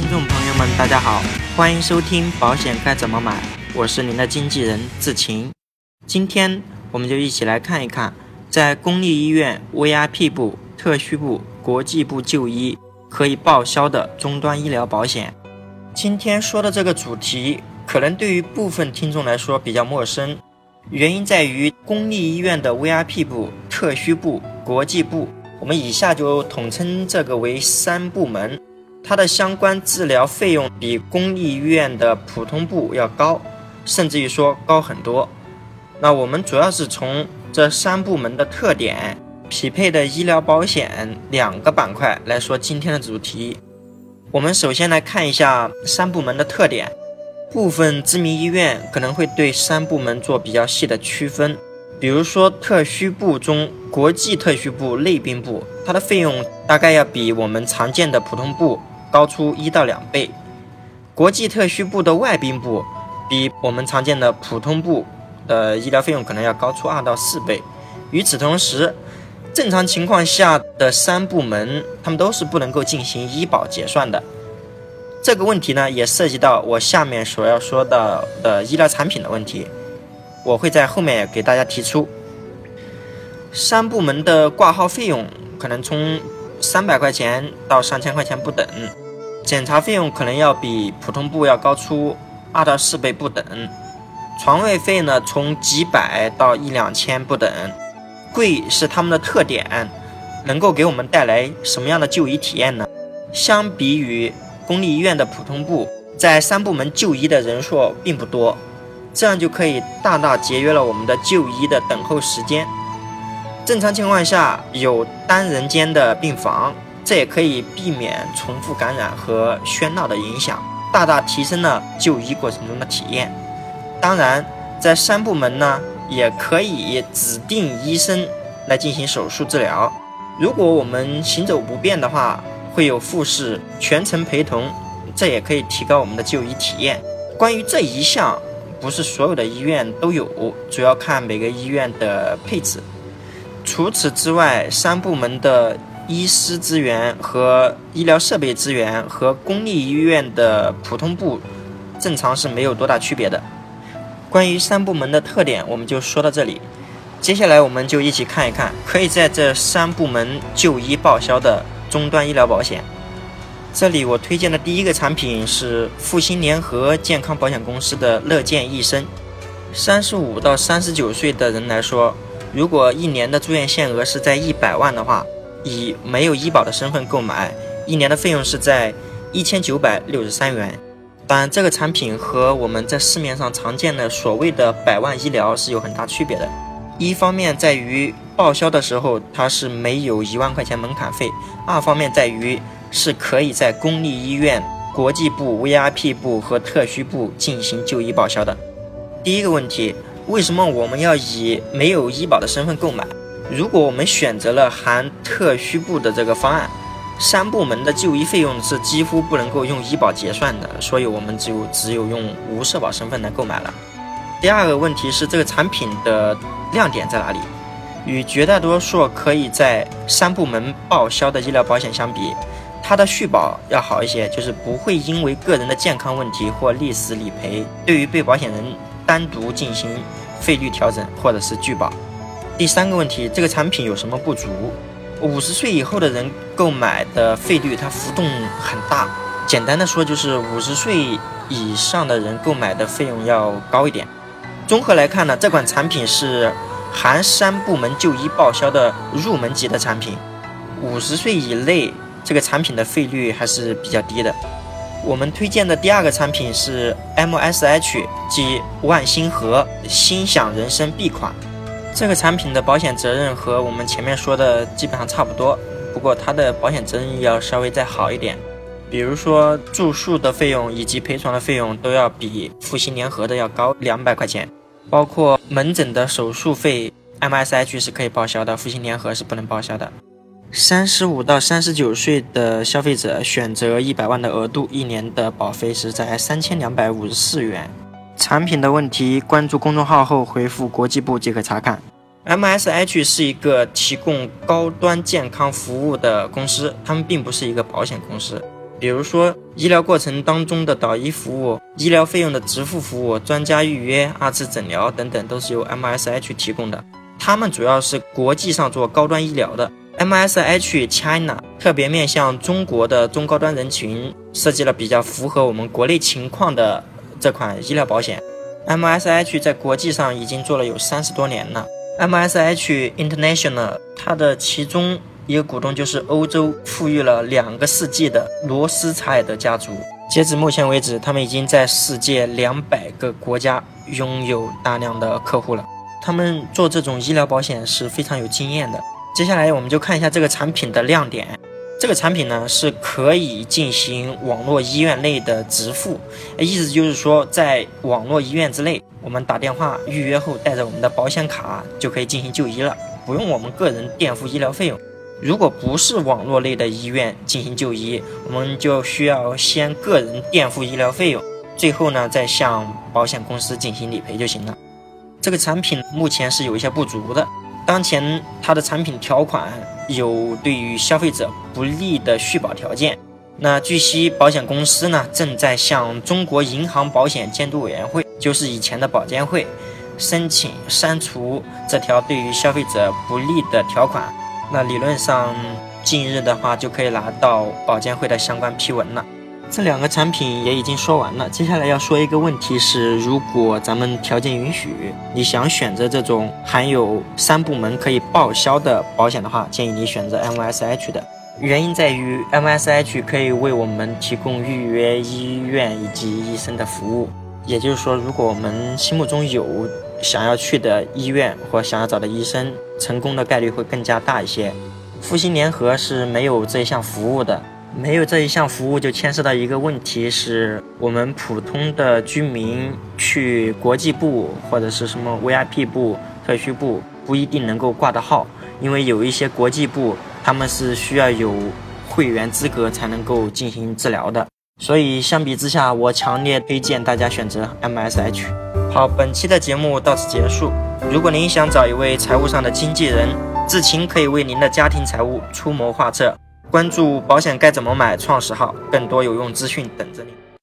听众朋友们，大家好，欢迎收听保险该怎么买，我是您的经纪人志晴。今天我们就一起来看一看，在公立医院 VIP 部、特需部、国际部就医可以报销的终端医疗保险。今天说的这个主题，可能对于部分听众来说比较陌生，原因在于公立医院的 VIP 部、特需部、国际部，我们以下就统称这个为三部门。它的相关治疗费用比公立医院的普通部要高，甚至于说高很多。那我们主要是从这三部门的特点、匹配的医疗保险两个板块来说今天的主题。我们首先来看一下三部门的特点。部分知名医院可能会对三部门做比较细的区分，比如说特需部中国际特需部内宾部，它的费用大概要比我们常见的普通部。高出一到两倍，国际特需部的外宾部比我们常见的普通部的医疗费用可能要高出二到四倍。与此同时，正常情况下的三部门，他们都是不能够进行医保结算的。这个问题呢，也涉及到我下面所要说的的医疗产品的问题，我会在后面给大家提出。三部门的挂号费用可能从。三百块钱到上千块钱不等，检查费用可能要比普通部要高出二到四倍不等，床位费呢从几百到一两千不等，贵是他们的特点，能够给我们带来什么样的就医体验呢？相比于公立医院的普通部，在三部门就医的人数并不多，这样就可以大大节约了我们的就医的等候时间。正常情况下有单人间的病房，这也可以避免重复感染和喧闹的影响，大大提升了就医过程中的体验。当然，在三部门呢，也可以指定医生来进行手术治疗。如果我们行走不便的话，会有护士全程陪同，这也可以提高我们的就医体验。关于这一项，不是所有的医院都有，主要看每个医院的配置。除此之外，三部门的医师资源和医疗设备资源和公立医院的普通部正常是没有多大区别的。关于三部门的特点，我们就说到这里。接下来，我们就一起看一看可以在这三部门就医报销的终端医疗保险。这里我推荐的第一个产品是复兴联合健康保险公司的乐健益生。三十五到三十九岁的人来说。如果一年的住院限额是在一百万的话，以没有医保的身份购买，一年的费用是在一千九百六十三元。当然，这个产品和我们在市面上常见的所谓的百万医疗是有很大区别的。一方面在于报销的时候它是没有一万块钱门槛费；二方面在于是可以在公立医院、国际部、VIP 部和特需部进行就医报销的。第一个问题。为什么我们要以没有医保的身份购买？如果我们选择了含特需部的这个方案，三部门的就医费用是几乎不能够用医保结算的，所以我们就只有用无社保身份来购买了。第二个问题是这个产品的亮点在哪里？与绝大多数可以在三部门报销的医疗保险相比，它的续保要好一些，就是不会因为个人的健康问题或历史理赔，对于被保险人单独进行。费率调整或者是拒保。第三个问题，这个产品有什么不足？五十岁以后的人购买的费率它浮动很大。简单的说，就是五十岁以上的人购买的费用要高一点。综合来看呢，这款产品是含三部门就医报销的入门级的产品。五十岁以内，这个产品的费率还是比较低的。我们推荐的第二个产品是 MSH，即万星和心想人生 B 款。这个产品的保险责任和我们前面说的基本上差不多，不过它的保险责任要稍微再好一点。比如说住宿的费用以及陪床的费用都要比复兴联合的要高两百块钱，包括门诊的手术费，MSH 是可以报销的，复兴联合是不能报销的。三十五到三十九岁的消费者选择一百万的额度，一年的保费是在三千两百五十四元。产品的问题，关注公众号后回复国际部即可查看。MSH 是一个提供高端健康服务的公司，他们并不是一个保险公司。比如说医疗过程当中的导医服务、医疗费用的支付服务、专家预约、二次诊疗等等，都是由 MSH 提供的。他们主要是国际上做高端医疗的。MSH China 特别面向中国的中高端人群，设计了比较符合我们国内情况的这款医疗保险。MSH 在国际上已经做了有三十多年了。MSH International 它的其中一个股东就是欧洲富裕了两个世纪的罗斯柴尔德家族。截止目前为止，他们已经在世界两百个国家拥有大量的客户了。他们做这种医疗保险是非常有经验的。接下来我们就看一下这个产品的亮点。这个产品呢是可以进行网络医院内的直付，意思就是说，在网络医院之内，我们打电话预约后，带着我们的保险卡就可以进行就医了，不用我们个人垫付医疗费用。如果不是网络内的医院进行就医，我们就需要先个人垫付医疗费用，最后呢再向保险公司进行理赔就行了。这个产品目前是有一些不足的。当前它的产品条款有对于消费者不利的续保条件。那据悉，保险公司呢正在向中国银行保险监督委员会，就是以前的保监会，申请删除这条对于消费者不利的条款。那理论上，近日的话就可以拿到保监会的相关批文了。这两个产品也已经说完了，接下来要说一个问题是，如果咱们条件允许，你想选择这种含有三部门可以报销的保险的话，建议你选择 MSH 的。原因在于 MSH 可以为我们提供预约医院以及医生的服务，也就是说，如果我们心目中有想要去的医院或想要找的医生，成功的概率会更加大一些。复兴联合是没有这项服务的。没有这一项服务，就牵涉到一个问题，是我们普通的居民去国际部或者是什么 VIP 部、特需部，不一定能够挂的号，因为有一些国际部他们是需要有会员资格才能够进行治疗的。所以相比之下，我强烈推荐大家选择 MSH。好，本期的节目到此结束。如果您想找一位财务上的经纪人，志勤可以为您的家庭财务出谋划策。关注保险该怎么买创始号，更多有用资讯等着你。